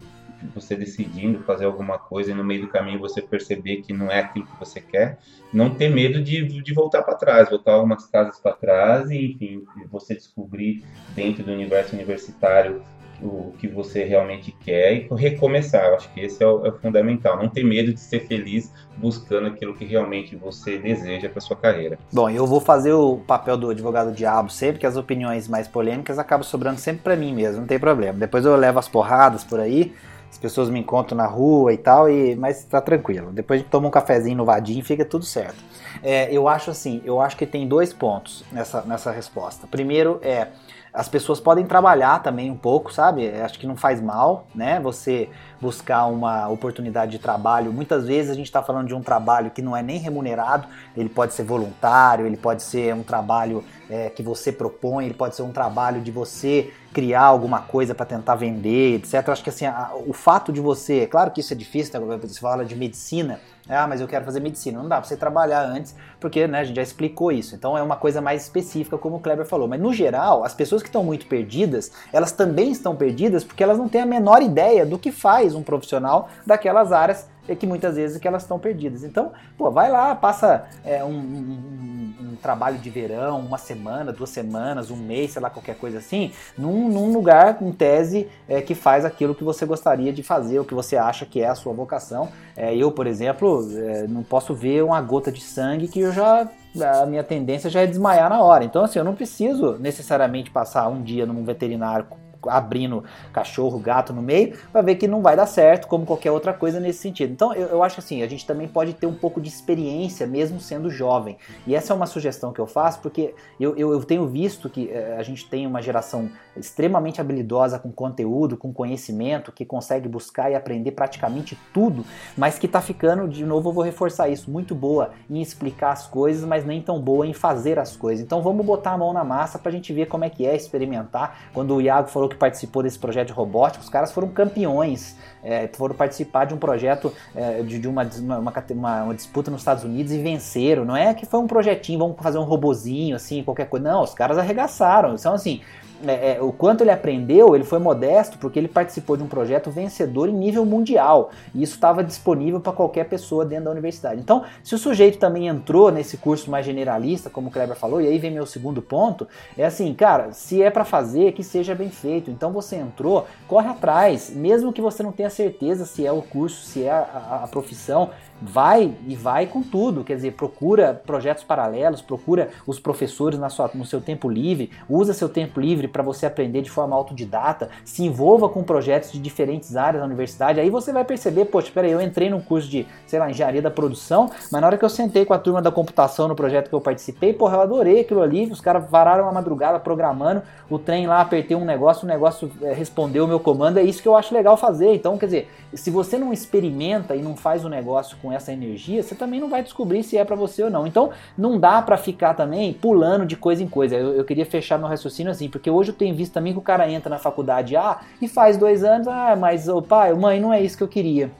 você decidindo fazer alguma coisa e no meio do caminho você perceber que não é aquilo que você quer, não ter medo de, de voltar para trás, voltar algumas casas para trás e, enfim, você descobrir dentro do universo universitário o que você realmente quer e recomeçar. Eu acho que esse é o, é o, fundamental. Não ter medo de ser feliz buscando aquilo que realmente você deseja para sua carreira. Bom, eu vou fazer o papel do advogado diabo sempre, que as opiniões mais polêmicas acabam sobrando sempre para mim mesmo, não tem problema. Depois eu levo as porradas por aí as pessoas me encontram na rua e tal, e, mas tá tranquilo. Depois a gente toma um cafezinho no vadinho e fica tudo certo. É, eu acho assim, eu acho que tem dois pontos nessa, nessa resposta. Primeiro é as pessoas podem trabalhar também um pouco, sabe? Acho que não faz mal, né? Você buscar uma oportunidade de trabalho. Muitas vezes a gente está falando de um trabalho que não é nem remunerado, ele pode ser voluntário, ele pode ser um trabalho é, que você propõe, ele pode ser um trabalho de você criar alguma coisa para tentar vender, etc. Eu acho que assim, a, o fato de você, é claro que isso é difícil, né? você fala de medicina, ah, mas eu quero fazer medicina. Não dá para você trabalhar antes, porque né, a gente já explicou isso. Então é uma coisa mais específica, como o Kleber falou. Mas no geral, as pessoas que estão muito perdidas, elas também estão perdidas porque elas não têm a menor ideia do que faz um profissional daquelas áreas que muitas vezes que elas estão perdidas. Então, pô, vai lá, passa é, um, um, um, trabalho de verão, uma semana, duas semanas, um mês, sei lá, qualquer coisa assim, num, num lugar, em tese, é, que faz aquilo que você gostaria de fazer, o que você acha que é a sua vocação. É, eu, por exemplo, é, não posso ver uma gota de sangue que eu já a minha tendência já é desmaiar na hora. Então, assim, eu não preciso necessariamente passar um dia num veterinário abrindo cachorro, gato no meio, para ver que não vai dar certo, como qualquer outra coisa nesse sentido. Então, eu, eu acho assim, a gente também pode ter um pouco de experiência, mesmo sendo jovem. E essa é uma sugestão que eu faço, porque eu, eu, eu tenho visto que eh, a gente tem uma geração extremamente habilidosa com conteúdo, com conhecimento, que consegue buscar e aprender praticamente tudo, mas que está ficando, de novo, eu vou reforçar isso, muito boa em explicar as coisas, mas nem tão boa em fazer as coisas. Então, vamos botar a mão na massa para a gente ver como é que é experimentar. Quando o Iago falou que participou desse projeto de robótica, os caras foram campeões, é, foram participar de um projeto é, de, de uma, uma, uma, uma, disputa nos Estados Unidos e venceram. Não é que foi um projetinho, vamos fazer um robozinho, assim, qualquer coisa. Não, os caras arregaçaram. Então, assim, é, é, o quanto ele aprendeu, ele foi modesto porque ele participou de um projeto vencedor em nível mundial e isso estava disponível para qualquer pessoa dentro da universidade. Então, se o sujeito também entrou nesse curso mais generalista, como o Kleber falou, e aí vem meu segundo ponto, é assim, cara, se é para fazer, que seja bem feito. Então você entrou, corre atrás, mesmo que você não tenha certeza se é o curso, se é a, a, a profissão, vai e vai com tudo, quer dizer, procura projetos paralelos, procura os professores na sua, no seu tempo livre, usa seu tempo livre para você aprender de forma autodidata, se envolva com projetos de diferentes áreas da universidade, aí você vai perceber, poxa, peraí, eu entrei num curso de, sei lá, engenharia da produção, mas na hora que eu sentei com a turma da computação no projeto que eu participei, porra, eu adorei aquilo ali, os caras vararam a madrugada programando, o trem lá, apertei um negócio, o negócio é, respondeu o meu comando, é isso que eu acho legal fazer. Então, quer dizer, se você não experimenta e não faz o negócio com essa energia, você também não vai descobrir se é para você ou não. Então, não dá para ficar também pulando de coisa em coisa. Eu, eu, queria fechar meu raciocínio assim, porque hoje eu tenho visto também que o cara entra na faculdade A e faz dois anos, ah, mas o pai, mãe, não é isso que eu queria.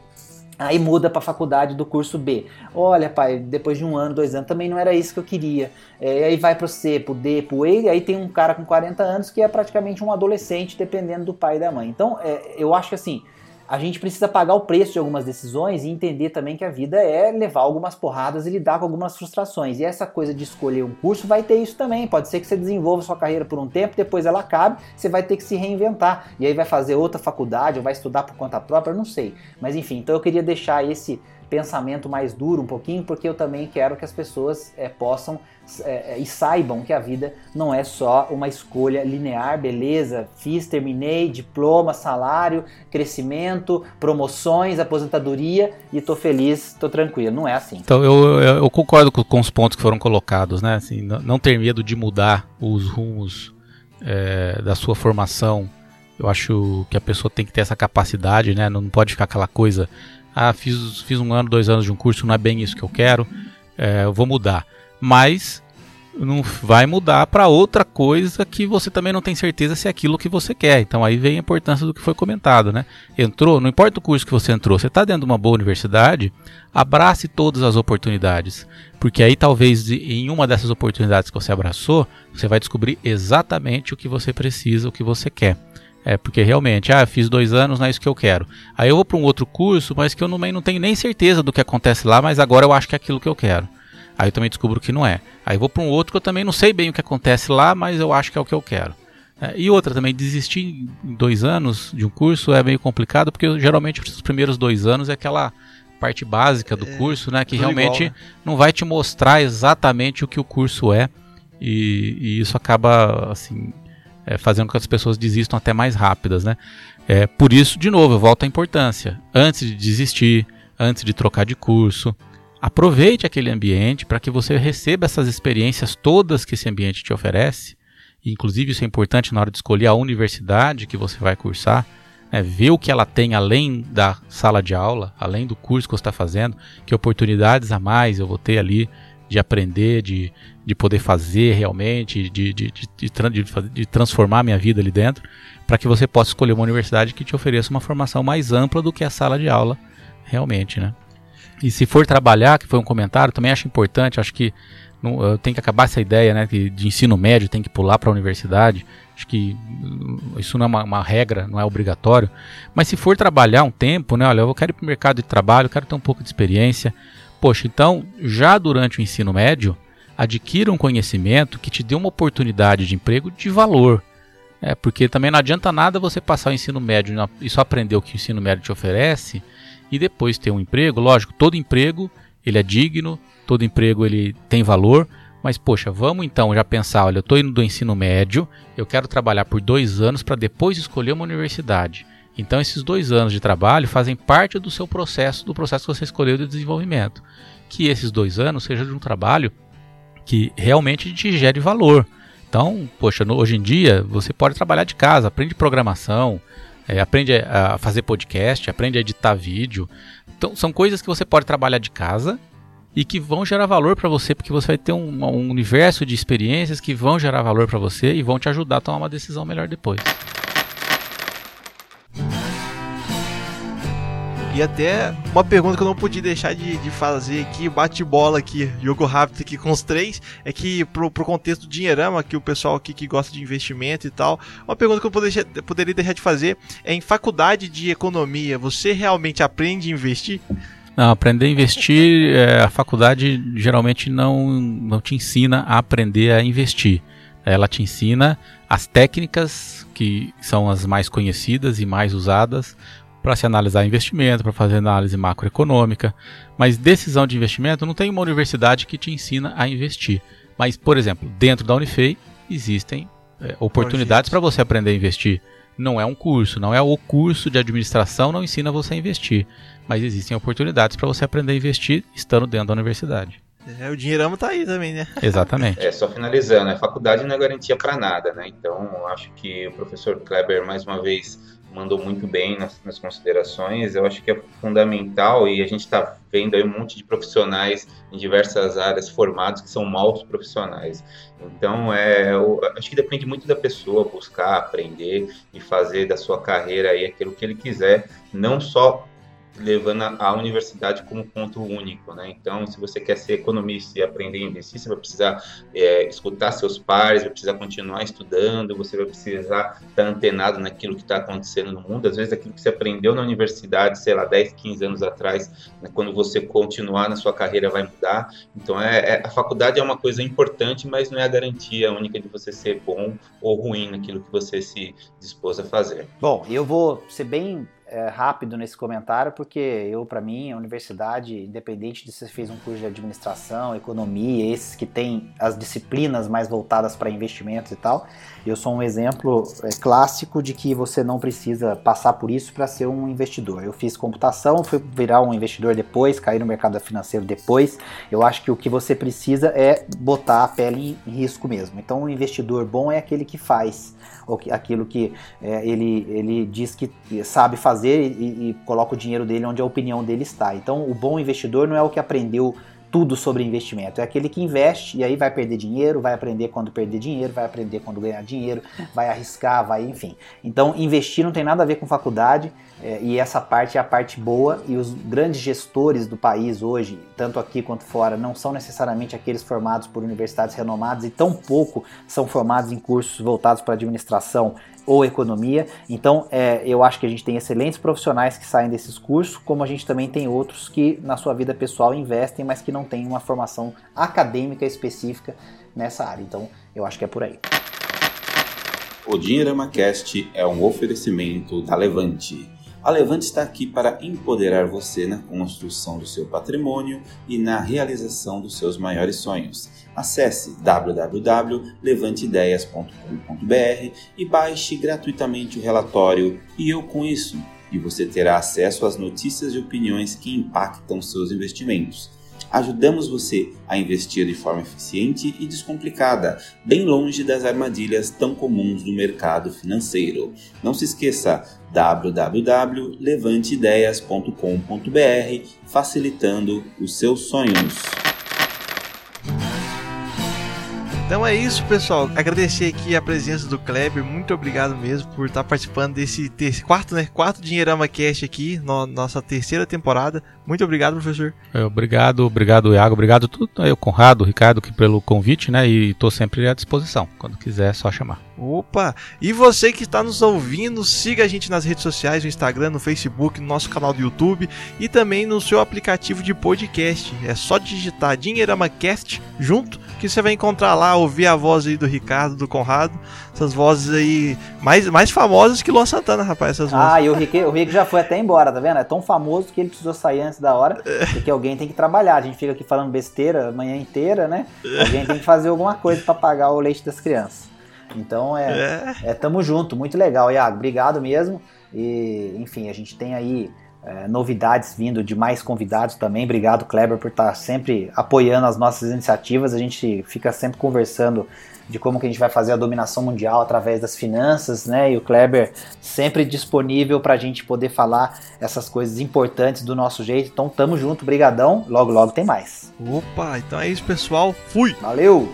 Aí muda para a faculdade do curso B. Olha, pai, depois de um ano, dois anos, também não era isso que eu queria. É, aí vai para o C, para o D, para o e aí tem um cara com 40 anos que é praticamente um adolescente, dependendo do pai e da mãe. Então, é, eu acho que assim, a gente precisa pagar o preço de algumas decisões e entender também que a vida é levar algumas porradas e lidar com algumas frustrações. E essa coisa de escolher um curso vai ter isso também. Pode ser que você desenvolva sua carreira por um tempo, depois ela acabe, você vai ter que se reinventar. E aí vai fazer outra faculdade ou vai estudar por conta própria, não sei. Mas enfim, então eu queria deixar esse pensamento mais duro um pouquinho, porque eu também quero que as pessoas é, possam é, e saibam que a vida não é só uma escolha linear, beleza, fiz, terminei, diploma, salário, crescimento, promoções, aposentadoria e tô feliz, tô tranquilo. Não é assim. Então eu, eu, concordo com, os pontos que foram colocados, né? Assim, não, não ter medo de mudar os rumos é, da sua formação. Eu acho que a pessoa tem que ter essa capacidade, né? Não pode ficar aquela coisa ah, fiz, fiz um ano, dois anos de um curso, não é bem isso que eu quero, é, eu vou mudar. Mas não vai mudar para outra coisa que você também não tem certeza se é aquilo que você quer. Então aí vem a importância do que foi comentado, né? Entrou, não importa o curso que você entrou, você está dentro de uma boa universidade, abrace todas as oportunidades, porque aí talvez em uma dessas oportunidades que você abraçou, você vai descobrir exatamente o que você precisa, o que você quer. É, porque realmente, ah, fiz dois anos, não é isso que eu quero. Aí eu vou para um outro curso, mas que eu não, não tenho nem certeza do que acontece lá, mas agora eu acho que é aquilo que eu quero. Aí eu também descubro que não é. Aí eu vou para um outro que eu também não sei bem o que acontece lá, mas eu acho que é o que eu quero. É, e outra também, desistir em dois anos de um curso é meio complicado, porque geralmente os primeiros dois anos é aquela parte básica do é, curso, né? Que realmente igual, né? não vai te mostrar exatamente o que o curso é. E, e isso acaba, assim, é, fazendo com que as pessoas desistam até mais rápidas, né? É, por isso, de novo, eu volto à importância. Antes de desistir, antes de trocar de curso, aproveite aquele ambiente para que você receba essas experiências todas que esse ambiente te oferece. Inclusive, isso é importante na hora de escolher a universidade que você vai cursar. Né? Ver o que ela tem além da sala de aula, além do curso que você está fazendo, que oportunidades a mais eu vou ter ali de aprender, de, de poder fazer realmente, de, de, de, de, transformar minha vida ali dentro, para que você possa escolher uma universidade que te ofereça uma formação mais ampla do que a sala de aula, realmente, né? E se for trabalhar, que foi um comentário, também acho importante, acho que não, tem que acabar essa ideia né, de, de ensino médio, tem que pular para a universidade. Acho que isso não é uma, uma, regra, não é obrigatório. Mas se for trabalhar um tempo, né, olha, eu quero ir para o mercado de trabalho, quero ter um pouco de experiência. Poxa, então, já durante o ensino médio, adquira um conhecimento que te dê uma oportunidade de emprego de valor. É, porque também não adianta nada você passar o ensino médio e só aprender o que o ensino médio te oferece e depois ter um emprego. Lógico, todo emprego ele é digno, todo emprego ele tem valor, mas poxa, vamos então já pensar, olha, eu estou indo do ensino médio, eu quero trabalhar por dois anos para depois escolher uma universidade. Então esses dois anos de trabalho fazem parte do seu processo, do processo que você escolheu de desenvolvimento. Que esses dois anos sejam de um trabalho que realmente te gere valor. Então, poxa, no, hoje em dia você pode trabalhar de casa, aprende programação, é, aprende a fazer podcast, aprende a editar vídeo. Então, são coisas que você pode trabalhar de casa e que vão gerar valor para você, porque você vai ter um, um universo de experiências que vão gerar valor para você e vão te ajudar a tomar uma decisão melhor depois. E até uma pergunta que eu não podia deixar de, de fazer aqui, bate-bola aqui, jogo rápido aqui com os três, é que pro, pro contexto do dinheirama, que o pessoal aqui que gosta de investimento e tal, uma pergunta que eu poderia, poderia deixar de fazer é em faculdade de economia, você realmente aprende a investir? Não, aprender a investir, é, a faculdade geralmente não, não te ensina a aprender a investir. Ela te ensina as técnicas que são as mais conhecidas e mais usadas para se analisar investimento, para fazer análise macroeconômica. Mas decisão de investimento não tem uma universidade que te ensina a investir. Mas, por exemplo, dentro da Unifei existem é, oportunidades para você aprender a investir. Não é um curso, não é o curso de administração não ensina você a investir, mas existem oportunidades para você aprender a investir estando dentro da universidade. É, o dinheirão tá aí também, né? [laughs] Exatamente. É, só finalizando, a faculdade não é garantia para nada, né? Então, acho que o professor Kleber, mais uma vez, mandou muito bem nas, nas, considerações. Eu acho que é fundamental e a gente está vendo aí um monte de profissionais em diversas áreas formados que são maus profissionais. Então, é, eu, acho que depende muito da pessoa buscar, aprender e fazer da sua carreira aí aquilo que ele quiser, não só levando a universidade como ponto único, né? Então, se você quer ser economista e aprender a investir, você vai precisar é, escutar seus pares, vai precisar continuar estudando, você vai precisar estar antenado naquilo que está acontecendo no mundo. Às vezes, aquilo que você aprendeu na universidade, sei lá, 10, 15 anos atrás, né, quando você continuar na sua carreira, vai mudar. Então, é, é, a faculdade é uma coisa importante, mas não é a garantia única de você ser bom ou ruim naquilo que você se dispôs a fazer. Bom, eu vou ser bem é, rápido nesse comentário, porque eu, para mim, a universidade, independente de se fez um curso de administração, economia, esses que tem as disciplinas mais voltadas para investimentos e tal, eu sou um exemplo é, clássico de que você não precisa passar por isso para ser um investidor. Eu fiz computação, fui virar um investidor depois, cair no mercado financeiro depois. Eu acho que o que você precisa é botar a pele em risco mesmo. Então, um investidor bom é aquele que faz aquilo que é, ele, ele diz que sabe fazer e, e coloca o dinheiro dele onde a opinião dele está. Então, o bom investidor não é o que aprendeu tudo sobre investimento. É aquele que investe e aí vai perder dinheiro, vai aprender quando perder dinheiro, vai aprender quando ganhar dinheiro, vai arriscar, vai, enfim. Então, investir não tem nada a ver com faculdade é, e essa parte é a parte boa. E os grandes gestores do país hoje, tanto aqui quanto fora, não são necessariamente aqueles formados por universidades renomadas e tão pouco são formados em cursos voltados para administração ou economia. Então, é, eu acho que a gente tem excelentes profissionais que saem desses cursos, como a gente também tem outros que na sua vida pessoal investem, mas que não têm uma formação acadêmica específica nessa área. Então, eu acho que é por aí. O Dinheirama Cast é um oferecimento da Levante. A Levante está aqui para empoderar você na construção do seu patrimônio e na realização dos seus maiores sonhos. Acesse www.levanteideias.com.br e baixe gratuitamente o relatório E Eu Com Isso, e você terá acesso às notícias e opiniões que impactam seus investimentos. Ajudamos você a investir de forma eficiente e descomplicada, bem longe das armadilhas tão comuns do mercado financeiro. Não se esqueça www.levanteideias.com.br, facilitando os seus sonhos. Então é isso, pessoal. Agradecer aqui a presença do Kleber. Muito obrigado mesmo por estar participando desse ter quarto, né? Quarto Dinheirama Cast aqui, no, nossa terceira temporada. Muito obrigado, professor. É, obrigado, obrigado, Iago. Obrigado tudo. Eu, Conrado, Ricardo, aqui pelo convite, né? E estou sempre à disposição. Quando quiser, é só chamar. Opa! E você que está nos ouvindo, siga a gente nas redes sociais, no Instagram, no Facebook, no nosso canal do YouTube e também no seu aplicativo de podcast. É só digitar DinheiramaCast junto que você vai encontrar lá, ouvir a voz aí do Ricardo, do Conrado, essas vozes aí mais, mais famosas que Luan Santana, rapaz, essas vozes. Ah, e o Rick, o Rick já foi até embora, tá vendo? É tão famoso que ele precisou sair antes da hora, porque alguém tem que trabalhar. A gente fica aqui falando besteira a manhã inteira, né? Alguém tem que fazer alguma coisa para pagar o leite das crianças. Então é, é. é tamo junto, muito legal, Iago. Obrigado mesmo. E, enfim, a gente tem aí é, novidades vindo de mais convidados também. Obrigado, Kleber, por estar sempre apoiando as nossas iniciativas. A gente fica sempre conversando de como que a gente vai fazer a dominação mundial através das finanças, né? E o Kleber sempre disponível para a gente poder falar essas coisas importantes do nosso jeito. Então, tamo junto, brigadão. Logo, logo tem mais. Opa, então é isso, pessoal. Fui. Valeu.